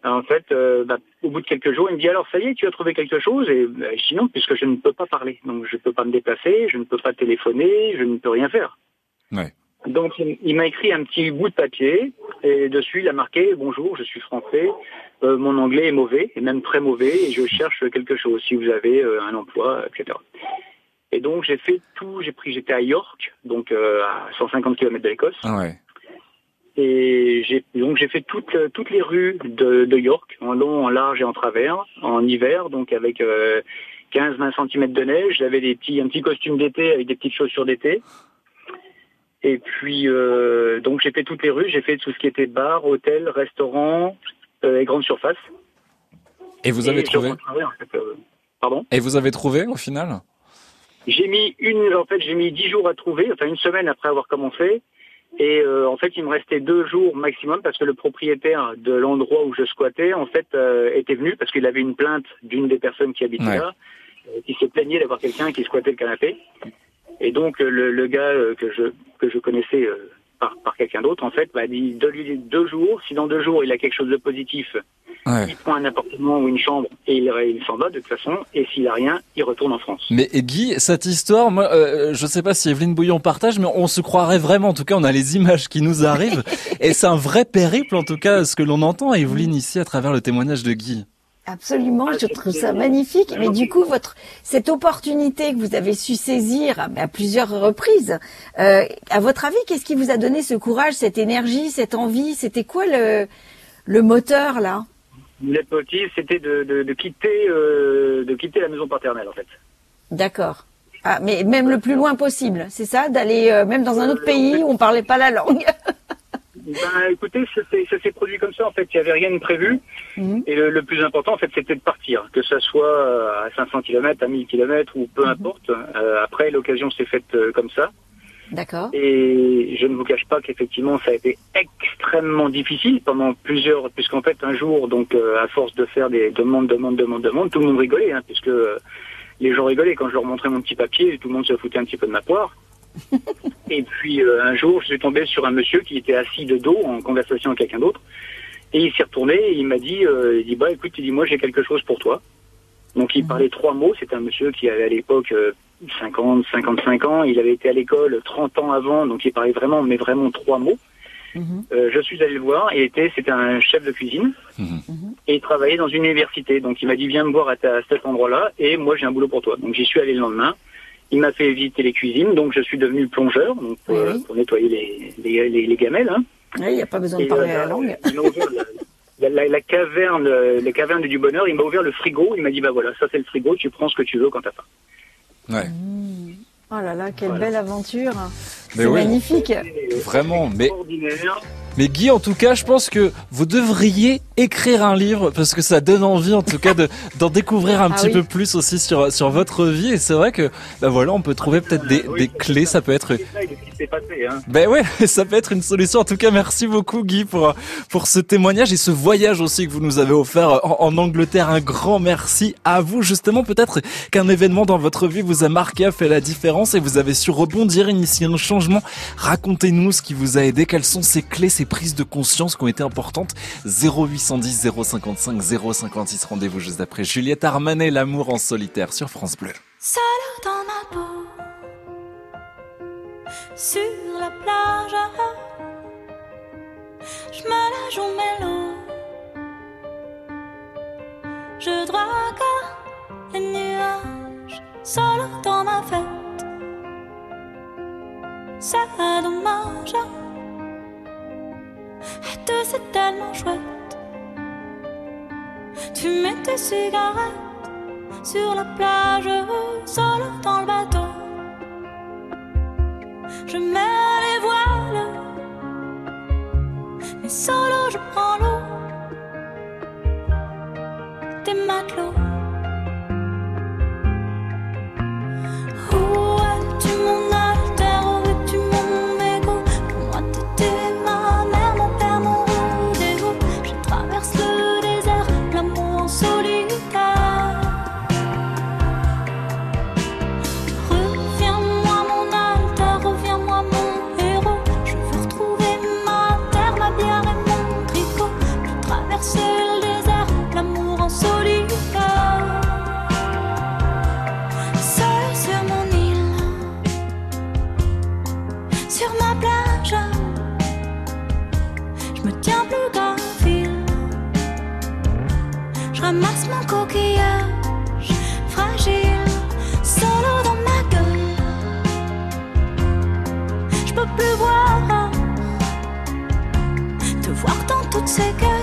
En fait, euh, bah, au bout de quelques jours, il me dit alors ça y est, tu as trouvé quelque chose? Et bah, je dis non, puisque je ne peux pas parler, donc je ne peux pas me déplacer, je ne peux pas téléphoner, je ne peux rien faire. Donc il, il m'a écrit un petit bout de papier et dessus il a marqué bonjour, je suis français, euh, mon anglais est mauvais et même très mauvais et je cherche quelque chose. Si vous avez euh, un emploi, etc. Et donc j'ai fait tout, j'ai pris, j'étais à York, donc euh, à 150 km de l'Écosse. Ouais. Et j'ai donc j'ai fait toutes euh, toutes les rues de, de York, en long, en large et en travers, en hiver, donc avec euh, 15-20 cm de neige. J'avais des petits, un petit costume d'été avec des petites chaussures d'été. Et puis, euh, donc j'ai fait toutes les rues. J'ai fait tout ce qui était bar, hôtel, restaurant euh, et grande surface. Et vous avez Et trouvé euh, Pardon? Et vous avez trouvé au final? J'ai mis une, en fait, j'ai mis dix jours à trouver, enfin une semaine après avoir commencé. Et euh, en fait, il me restait deux jours maximum parce que le propriétaire de l'endroit où je squattais, en fait, euh, était venu parce qu'il avait une plainte d'une des personnes qui habitaient Ouais. là, euh, qui se plaignait d'avoir quelqu'un qui squattait le canapé. Et donc euh, le, le gars euh, que je que je connaissais euh, par, par quelqu'un d'autre, en fait, m'a dit de lui deux jours. Si dans deux jours il a quelque chose de positif, Ouais. il prend un appartement ou une chambre et il, il s'en va de toute façon. Et s'il a rien, il retourne en France. Mais Guy, cette histoire, moi, euh, je sais pas si Evelyne Bouillon partage, mais on se croirait vraiment. En tout cas, on a les images qui nous arrivent, et c'est un vrai périple, en tout cas, ce que l'on entend, Evelyne ici à travers le témoignage de Guy. Absolument, je trouve ça magnifique. Mais du coup, votre cette opportunité que vous avez su saisir à, à plusieurs reprises, euh, à votre avis, qu'est-ce qui vous a donné ce courage, cette énergie, cette envie? C'était quoi le le moteur là? Le motif, c'était de, de, de quitter euh, de quitter la maison paternelle, en fait. D'accord. Ah, mais même le plus loin possible, c'est ça? D'aller euh, même dans un autre pays où on parlait pas la langue? Ben, écoutez, ça s'est ça s'est produit comme ça. En fait, il n'y avait rien de prévu. Et le, le plus important, en fait, c'était de partir, que ça soit euh, à 500 km, à 1000 km ou peu importe. Euh, après, l'occasion s'est faite euh, comme ça. D'accord. Et je ne vous cache pas qu'effectivement, ça a été extrêmement difficile pendant plusieurs, puisqu'en fait, un jour, donc, euh, à force de faire des demandes, demandes, demandes, demandes, tout le monde rigolait, hein, puisque les gens rigolaient quand je leur montrais mon petit papier, tout le monde se foutait un petit peu de ma poire. Et puis euh, un jour, je suis tombé sur un monsieur qui était assis de dos en conversation avec quelqu'un d'autre. Et il s'est retourné et il m'a dit, euh, il dit bah écoute, il dit moi j'ai quelque chose pour toi. Donc il parlait trois mots. C'était un monsieur qui avait à l'époque euh, 50, 55 ans. Il avait été à l'école 30 ans avant, donc il parlait vraiment, mais vraiment trois mots. Euh, je suis allé le voir et était, c'était un chef de cuisine et il travaillait dans une université. Donc il m'a dit viens me voir à, ta- à cet endroit-là et moi j'ai un boulot pour toi. Donc j'y suis allé le lendemain. Il m'a fait visiter les cuisines, donc je suis devenu plongeur donc, pour, Oui, oui. pour nettoyer les, les, les, les gamelles. Hein. Oui, Il n'y a pas besoin de Et, parler euh, la langue. il m'a ouvert la, la- la caverne, euh, la caverne du bonheur. Il m'a ouvert le frigo. Il m'a dit bah voilà, ça c'est le frigo. Tu prends ce que tu veux quand t'as faim. Ouais. Oh là là, quelle belle aventure Mais C'est oui. magnifique. Vraiment, mais Ordinaire. Mais Guy, en tout cas, je pense que vous devriez écrire un livre parce que ça donne envie, en tout cas, de d'en découvrir un Ah petit oui. peu plus aussi sur sur votre vie. Et c'est vrai que, bah voilà, on peut trouver peut-être des des clés. Ça peut être passé. Hein. Ben ouais, ça peut être une solution. En tout cas, merci beaucoup Guy pour pour ce témoignage et ce voyage aussi que vous nous avez offert en, en Angleterre. Un grand merci à vous. Justement, peut-être qu'un événement dans votre vie vous a marqué, a fait la différence et vous avez su rebondir, initier un changement. Racontez-nous ce qui vous a aidé. Quelles sont ces clés, ces prises de conscience qui ont été importantes 0810 055 056. Rendez-vous juste après Juliette Armanet, l'amour en solitaire sur France Bleu. Seule dans ma peau, sur la plage, je me la joue mélo. Je drague les nuages, seule dans ma fête. C'est dommage, tout c'est tellement chouette? Tu mets tes cigarettes sur la plage, seul dans le bateau. Je mets les voiles, mais solo je prends l'eau. Des matelots. Plus voir, te voir dans toutes ces gueules.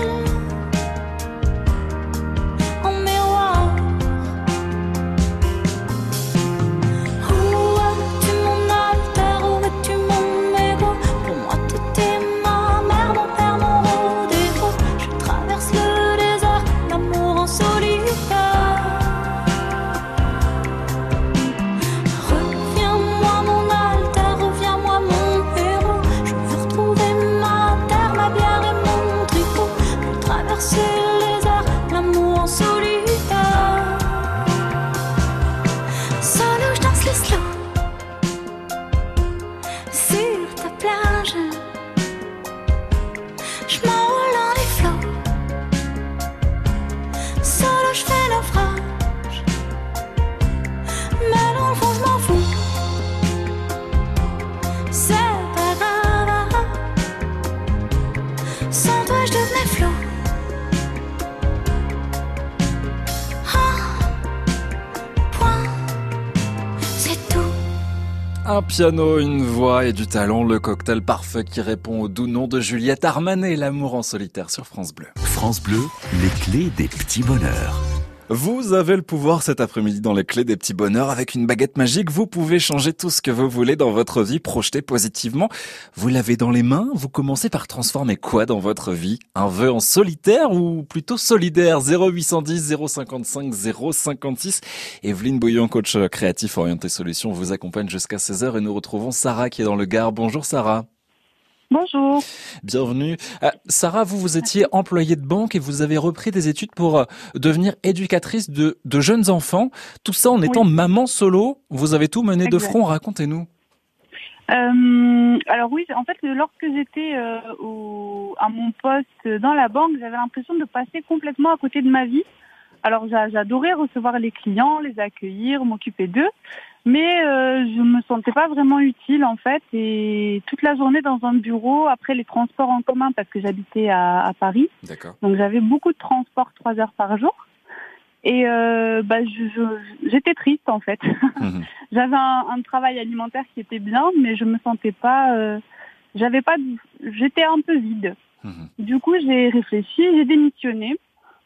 Piano, une voix et du talent, le cocktail parfait qui répond au doux nom de Juliette Armanet, l'amour en solitaire sur France Bleu. France Bleu, les clés des petits bonheurs. Vous avez le pouvoir cet après-midi dans les clés des petits bonheurs. Avec une baguette magique, vous pouvez changer tout ce que vous voulez dans votre vie, projeter positivement. Vous l'avez dans les mains, vous commencez par transformer quoi dans votre vie? Un vœu en solitaire ou plutôt solidaire? 0810 055 056. Evelyne Bouillon, coach créatif orienté solutions, vous accompagne jusqu'à 16h et nous retrouvons Sarah qui est dans le Gard. Bonjour Sarah. Bonjour. Bienvenue. Euh, Sarah, vous, vous étiez employée de banque et vous avez repris des études pour euh, devenir éducatrice de, de jeunes enfants. Tout ça en étant maman solo. Vous avez tout mené de front. Racontez-nous. Euh, alors oui, en fait, lorsque j'étais à mon poste dans la banque, j'avais l'impression de passer complètement à côté de ma vie. Alors j'a- j'adorais recevoir les clients, les accueillir, m'occuper d'eux, mais euh, je me sentais pas vraiment utile en fait. Et toute la journée dans un bureau, après les transports en commun, parce que j'habitais à, à Paris, D'accord. donc j'avais beaucoup de transports trois heures par jour. Et euh, bah, j'étais triste en fait. J'avais un, un travail alimentaire qui était bien, mais je me sentais pas. euh, J'avais pas. J'étais un peu vide. Du coup, j'ai réfléchi, j'ai démissionné,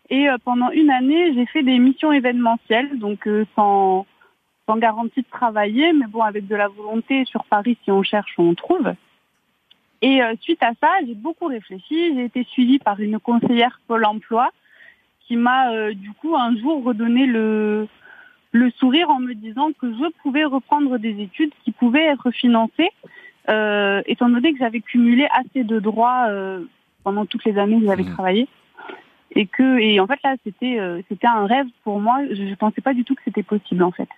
et euh, pendant une année, j'ai fait des missions événementielles, donc euh, sans sans garantie de travailler, mais bon, avec de la volonté sur Paris, si on cherche, on trouve. Et euh, suite à ça, j'ai beaucoup réfléchi. J'ai été suivie par une conseillère Pôle Emploi qui m'a euh, du coup un jour redonné le le sourire en me disant que je pouvais reprendre des études qui pouvaient être financées, euh, étant donné que j'avais cumulé assez de droits euh, pendant toutes les années que j'avais travaillé. Et que et en fait là c'était euh, c'était un rêve pour moi. Je, ne pensais pas du tout que c'était possible en fait.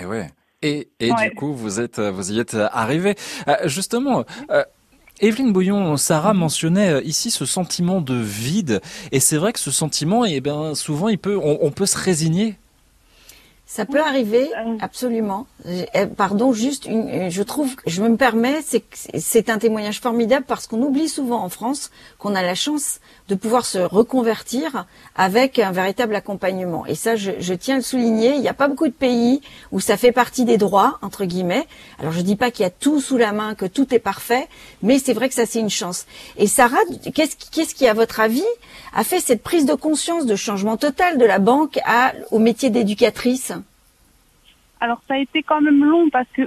Et ouais. Et, et Ouais. du coup, vous êtes, euh, vous y êtes arrivé. justement, euh, Evelyne Bouillon, Sarah mentionnait euh, ici ce sentiment de vide. Et c'est vrai que ce sentiment, eh ben, souvent, il peut, on, on peut se résigner. Ça peut arriver, absolument. J'ai- euh, Pardon, juste, une, je trouve, je me permets, c'est que c'est- c'est un témoignage formidable parce qu'on oublie souvent en France qu'on a la chance de pouvoir se reconvertir avec un véritable accompagnement. Et ça, je, je tiens à le souligner. Il n'y a pas beaucoup de pays où ça fait partie des droits entre guillemets. Alors, je dis pas qu'il y a tout sous la main, que tout est parfait, mais c'est vrai que ça c'est une chance. Et Sarah, qu'est-ce qui, qu'est-ce qui, à votre avis, a fait cette prise de conscience de changement total de la banque à, au métier d'éducatrice? Alors ça a été quand même long parce que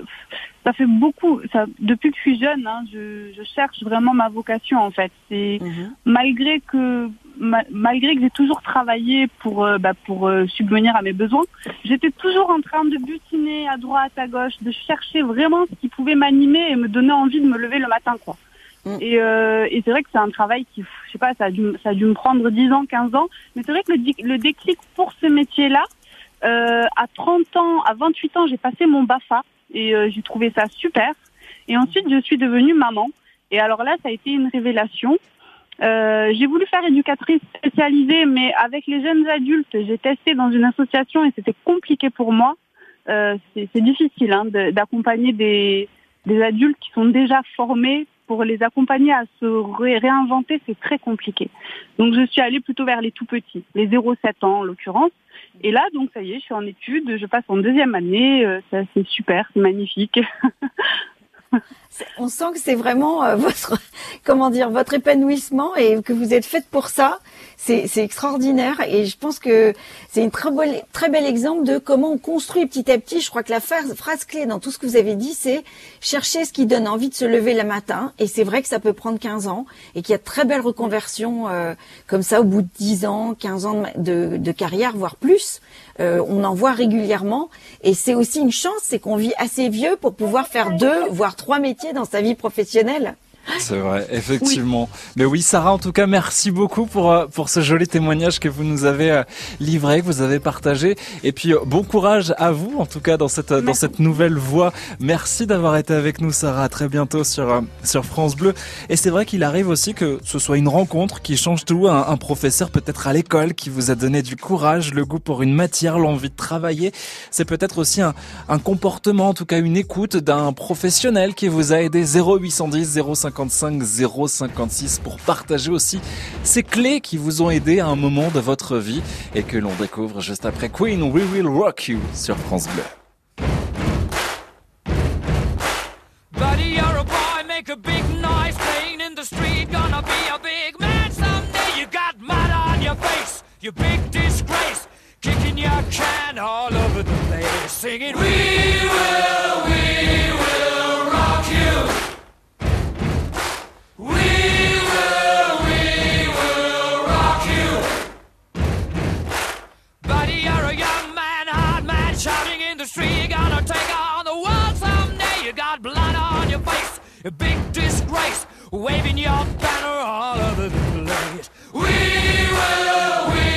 ça fait beaucoup. Ça, depuis que je suis jeune, hein, je, je cherche vraiment ma vocation en fait. C'est malgré que ma- malgré que j'ai toujours travaillé pour euh, bah, pour euh, subvenir à mes besoins, j'étais toujours en train de butiner à droite, à gauche, de chercher vraiment ce qui pouvait m'animer et me donner envie de me lever le matin quoi. Et, euh, et c'est vrai que c'est un travail qui, je sais pas, ça a dû, ça a dû me prendre 10 ans, 15 ans. Mais c'est vrai que le déclic pour ce métier-là, euh, à 30 ans, à 28 ans, j'ai passé mon BAFA et euh, j'ai trouvé ça super. Et ensuite, je suis devenue maman. Et alors là, ça a été une révélation. Euh, j'ai voulu faire éducatrice spécialisée, mais avec les jeunes adultes, j'ai testé dans une association et c'était compliqué pour moi. Euh, c'est difficile hein, d'accompagner des, des adultes qui sont déjà formés pour les accompagner à se ré- réinventer, c'est très compliqué. Donc je suis allée plutôt vers les tout petits, les 0-7 ans en l'occurrence. Et là, donc ça y est, je suis en études, je passe en deuxième année, euh, c'est super, c'est magnifique. On sent que c'est vraiment euh, votre, comment dire, votre épanouissement et que vous êtes faite pour ça. C'est extraordinaire et je pense que c'est une très belle, très bel exemple de comment on construit petit à petit. Je crois que la phrase, clé dans tout ce que vous avez dit, c'est chercher ce qui donne envie de se lever le matin. Et c'est vrai que ça peut prendre 15 ans et qu'il y a de très belles reconversions euh, comme ça au bout de 10 ans, 15 ans de, de carrière, voire plus. Euh, on en voit régulièrement et c'est aussi une chance, c'est qu'on vit assez vieux pour pouvoir faire deux, voire trois métiers dans sa vie professionnelle. C'est vrai, effectivement. Mais oui, Sarah, en tout cas, merci beaucoup pour euh, pour ce joli témoignage que vous nous avez euh, livré, que vous avez partagé. Et puis euh, bon courage à vous, en tout cas dans cette dans cette nouvelle voie. Merci d'avoir été avec nous, Sarah. À très bientôt sur sur France Bleu. Et c'est vrai qu'il arrive aussi que ce soit une rencontre qui change tout. Un, un professeur peut-être à l'école qui vous a donné du courage, le goût pour une matière, l'envie de travailler. C'est peut-être aussi un un comportement, en tout cas une écoute d'un professionnel qui vous a aidé 0810 050 55 056 pour partager aussi ces clés qui vous ont aidé à un moment de votre vie et que l'on découvre juste après Queen We Will Rock You sur France Bleu. Buddy, you're a boy, make a big noise playing in the street. Gonna be a big man someday. You got mud on your face, you big disgrace. Kicking your can all over the place. Singing, We will, we will shouting in the street. You're gonna take on the world someday. You got blood on your face, a big disgrace, waving your banner all over the place. We will, we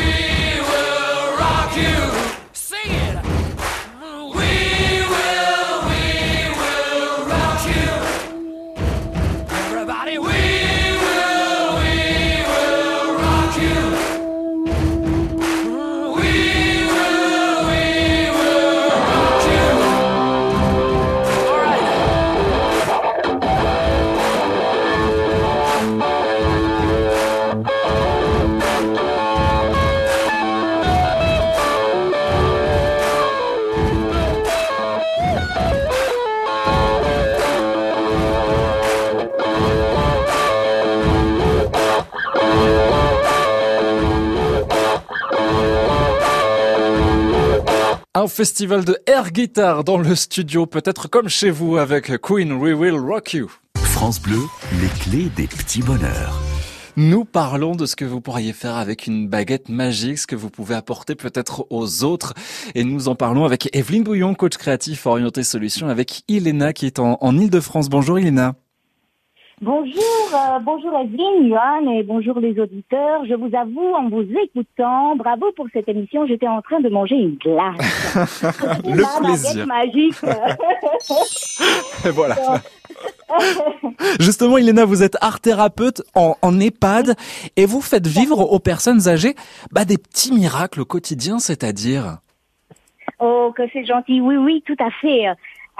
festival de air guitar dans le studio, peut-être comme chez vous avec Queen We Will Rock You. France Bleu, les clés des petits bonheurs. Nous parlons de ce que vous pourriez faire avec une baguette magique, ce que vous pouvez apporter peut-être aux autres. Et nous en parlons avec Evelyne Bouillon, coach créatif orienté solution, avec Iléna qui est en, en Ile-de-France. Bonjour Iléna. Bonjour, euh, bonjour Evelyne, Johan et bonjour les auditeurs. Je vous avoue, en vous écoutant, bravo pour cette émission, j'étais en train de manger une glace. Le La plaisir. magique. Et voilà. Justement, Iléna, vous êtes art thérapeute en, en EHPAD et vous faites vivre aux personnes âgées bah, des petits miracles au quotidien, c'est-à-dire? Oh, que c'est gentil. Oui, oui, tout à fait.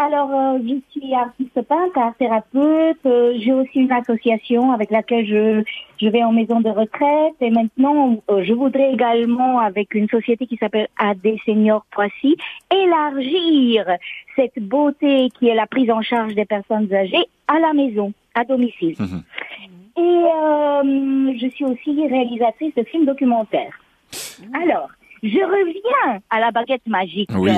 Alors, euh, je suis artiste peintre, art thérapeute. euh, J'ai aussi une association avec laquelle je, je vais en maison de retraite. Et maintenant, euh, je voudrais également, avec une société qui s'appelle AD Senior Poissy, élargir cette beauté qui est la prise en charge des personnes âgées à la maison, à domicile. Et euh, je suis aussi réalisatrice de films documentaires. Alors, je reviens à la baguette magique. Oui.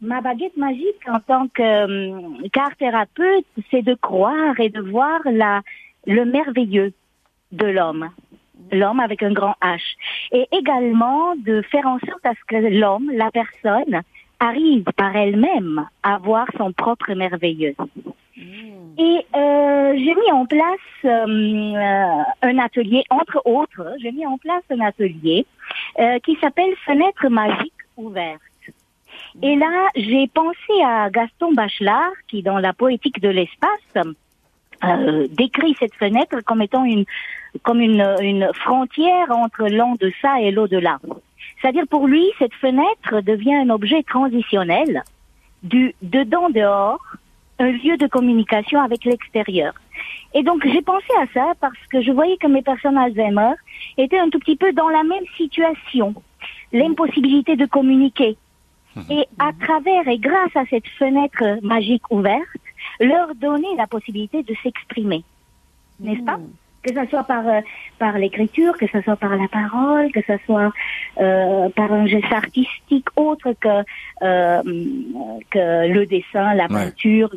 Ma baguette magique en tant que euh, qu'art thérapeute, c'est de croire et de voir la, le merveilleux de l'homme. L'homme avec un grand H. Et également de faire en sorte à ce que l'homme, la personne, arrive par elle-même à voir son propre merveilleux. Et euh, j'ai mis en place euh, euh, un atelier, entre autres, j'ai mis en place un atelier euh, qui s'appelle Fenêtre magique ouverte. Et là, j'ai pensé à Gaston Bachelard, qui dans la poétique de l'espace euh, décrit cette fenêtre comme étant une comme une, une frontière entre l'en-deçà et l'au-delà. C'est-à-dire pour lui, cette fenêtre devient un objet transitionnel du dedans-dehors, un lieu de communication avec l'extérieur. Et donc j'ai pensé à ça parce que je voyais que mes personnes Alzheimer étaient un tout petit peu dans la même situation, l'impossibilité de communiquer. Et à travers et grâce à cette fenêtre magique ouverte, leur donner la possibilité de s'exprimer, n'est-ce pas? Que ce soit par euh, par l'écriture, que ce soit par la parole, que ce soit euh, par un geste artistique autre que euh, que le dessin, la peinture,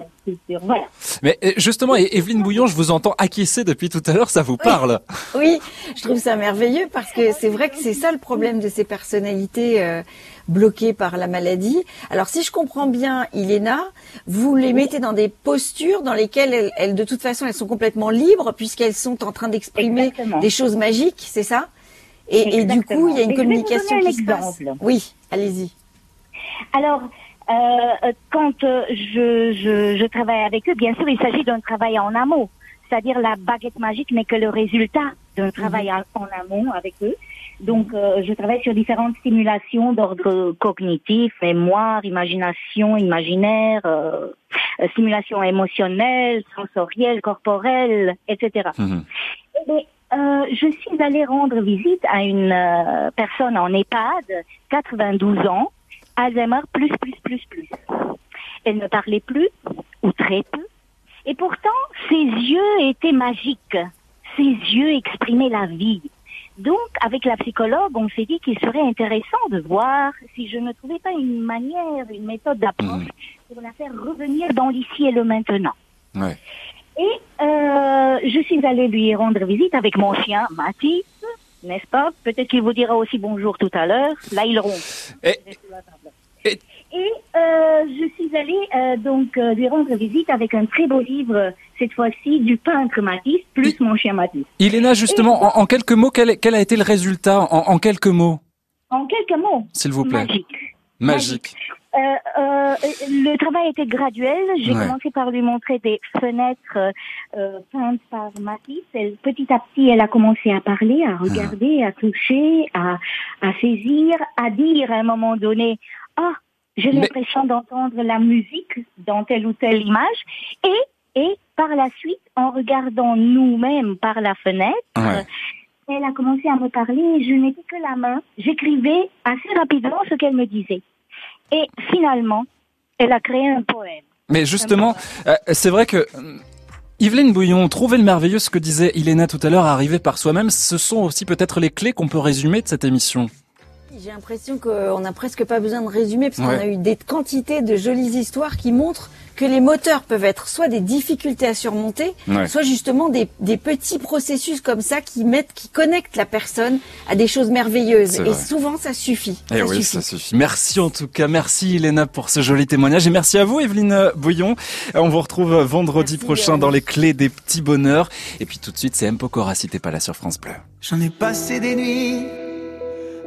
Voilà. Mais euh, justement, Evelyne Bouillon, je vous entends acquiescer depuis tout à l'heure, ça vous parle. Oui, je trouve ça merveilleux parce que c'est vrai que c'est ça le problème de ces personnalités euh, bloquées par la maladie. Alors si je comprends bien, Iléna, vous les mettez dans des postures dans lesquelles elles, elles, de toute façon elles sont complètement libres puisqu'elles sont en train d'exprimer des choses magiques, c'est ça? Et, et du coup, il y a une communication qui se passe. Oui, allez-y. Alors, euh, quand euh, je, je, je travaille avec eux, bien sûr, il s'agit d'un travail en amont. C'est-à-dire la baguette magique n'est que le résultat d'un travail Mhm. en amont avec eux. Donc, euh, je travaille sur différentes stimulations d'ordre cognitif, mémoire, imagination, imaginaire, euh, stimulation émotionnelle, sensorielle, corporelle, etc. Eh bien, euh, je suis allée rendre visite à une euh, personne en EHPAD, 92 ans, Alzheimer plus plus plus plus. Elle ne parlait plus ou très peu, et pourtant ses yeux étaient magiques. Ses yeux exprimaient la vie. Donc, avec la psychologue, on s'est dit qu'il serait intéressant de voir si je ne trouvais pas une manière, une méthode d'approche pour la faire revenir dans l'ici et le maintenant. Ouais. Et euh, je suis allée lui rendre visite avec mon chien Mathis, n'est-ce pas? Peut-être qu'il vous dira aussi bonjour tout à l'heure. Là, il ronfle. Et- Et euh, je suis allée euh, donc euh, lui rendre visite avec un très beau livre, cette fois-ci du peintre Matisse, plus mon chien Matisse. Iléna, justement, en, en quelques mots, quel, quel a été le résultat? En, en quelques mots, En quelques mots. s'il vous plaît Magique. Magique. Euh, euh, le travail était graduel. J'ai Ouais. commencé par lui montrer des fenêtres euh, peintes par Matisse. Elle, petit à petit, elle a commencé à parler, à regarder, à toucher, à, à saisir, à dire à un moment donné, ah, j'ai Mais- l'impression d'entendre la musique dans telle ou telle image. Et, et par la suite, en regardant nous-mêmes par la fenêtre, Ouais. elle a commencé à me parler je n'étais que la main. J'écrivais assez rapidement ce qu'elle me disait. Et finalement, elle a créé un poème. Mais justement, euh, c'est vrai que euh, Yveline Bouillon, trouver le merveilleux, ce que disait Iléna tout à l'heure, arriver par soi-même, ce sont aussi peut-être les clés qu'on peut résumer de cette émission. J'ai l'impression qu'on n'a presque pas besoin de résumer parce Ouais. qu'on a eu des quantités de jolies histoires qui montrent que les moteurs peuvent être soit des difficultés à surmonter, Ouais. soit justement des, des petits processus comme ça qui mettent, qui connectent la personne à des choses merveilleuses. Et souvent, ça suffit. Eh ça oui, suffit. ça suffit. Merci en tout cas. Merci Iléna pour ce joli témoignage. Et merci à vous Evelyne Bouillon. On vous retrouve vendredi prochain dans les clés des petits bonheurs. Et puis tout de suite, c'est M. Pokora si t'es pas là sur France Bleu. J'en ai passé des nuits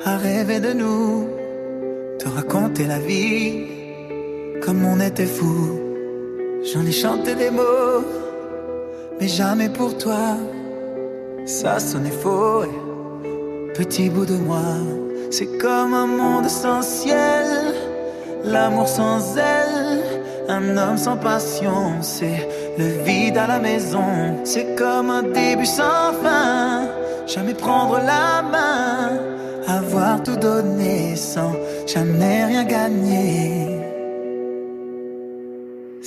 à rêver de nous, te raconter la vie comme on était fou. J'en ai chanté des mots, mais jamais pour toi. Ça sonnait faux, et petit bout de moi. C'est comme un monde sans ciel, l'amour sans elle, un homme sans passion. C'est le vide à la maison, c'est comme un début sans fin. Jamais prendre la main, avoir tout donné sans jamais rien gagner.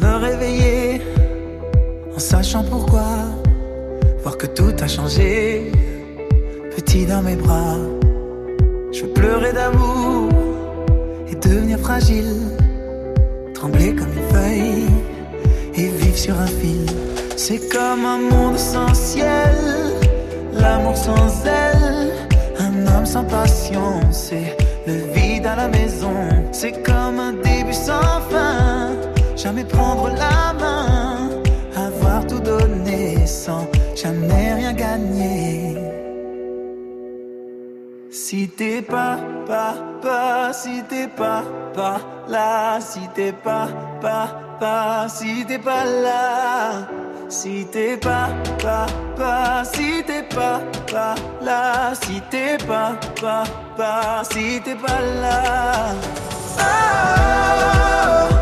me réveiller en sachant pourquoi. Voir que tout a changé, petit dans mes bras. Je veux pleurer d'amour et devenir fragile, trembler comme une feuille et vivre sur un fil. C'est comme un monde sans ciel, l'amour sans elle, un homme sans passion. C'est le vide à la maison, c'est comme un début sans fin. Jamais prendre la main, avoir tout donné sans jamais rien gagner. Si t'es pas, pas, pas, si t'es pas, pas là, si t'es pas, pas, pas, si t'es pas là, si t'es pas, pas, pas, si t'es pas, pas là, si t'es pas, pas, pas, si t'es pas là. Oh,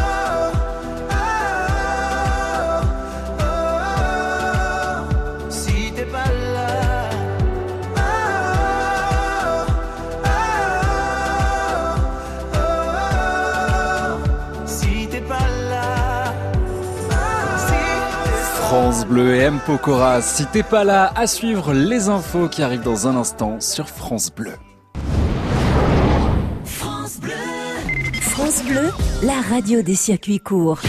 Et M. Pokora, si t'es pas là, à suivre les infos qui arrivent dans un instant sur France Bleu. France Bleu. France Bleu, la radio des circuits courts.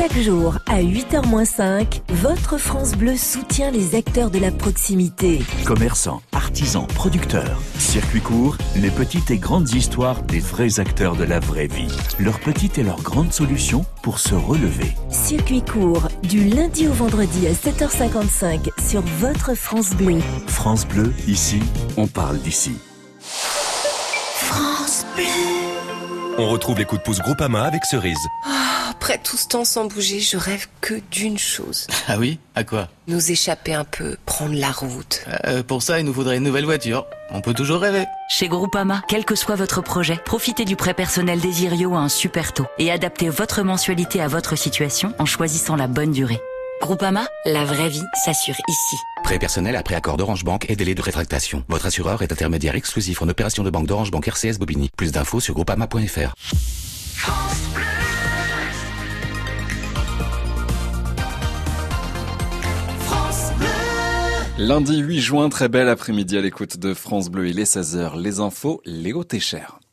Chaque jour à 8h-5, votre France Bleu soutient les acteurs de la proximité. Commerçants, artisans, producteurs. Circuit court, les petites et grandes histoires des vrais acteurs de la vraie vie. Leurs petites et leurs grandes solutions pour se relever. Circuit court, du lundi au vendredi à 7h55 sur votre France Bleu. France Bleu, ici, on parle d'ici. France Bleu. On retrouve les coups de pouce Groupama avec Cerise. Ah, après tout ce temps sans bouger, je rêve que d'une chose. Ah oui? À quoi? Nous échapper un peu, prendre la route. Euh, Pour ça, il nous faudrait une nouvelle voiture. On peut toujours rêver. Chez Groupama, quel que soit votre projet, profitez du prêt personnel Desirio à un super taux et adaptez votre mensualité à votre situation en choisissant la bonne durée. Groupama, la vraie vie s'assure ici. Prêt personnel après accord d'Orange Bank et délai de rétractation. Votre assureur est intermédiaire exclusif en opération de banque d'Orange Bank RCS Bobigny. Plus d'infos sur groupama.fr. France Bleu. Lundi 8 juin, très bel après-midi à l'écoute de France Bleu. Il est 16h. Les infos, Léo Técher.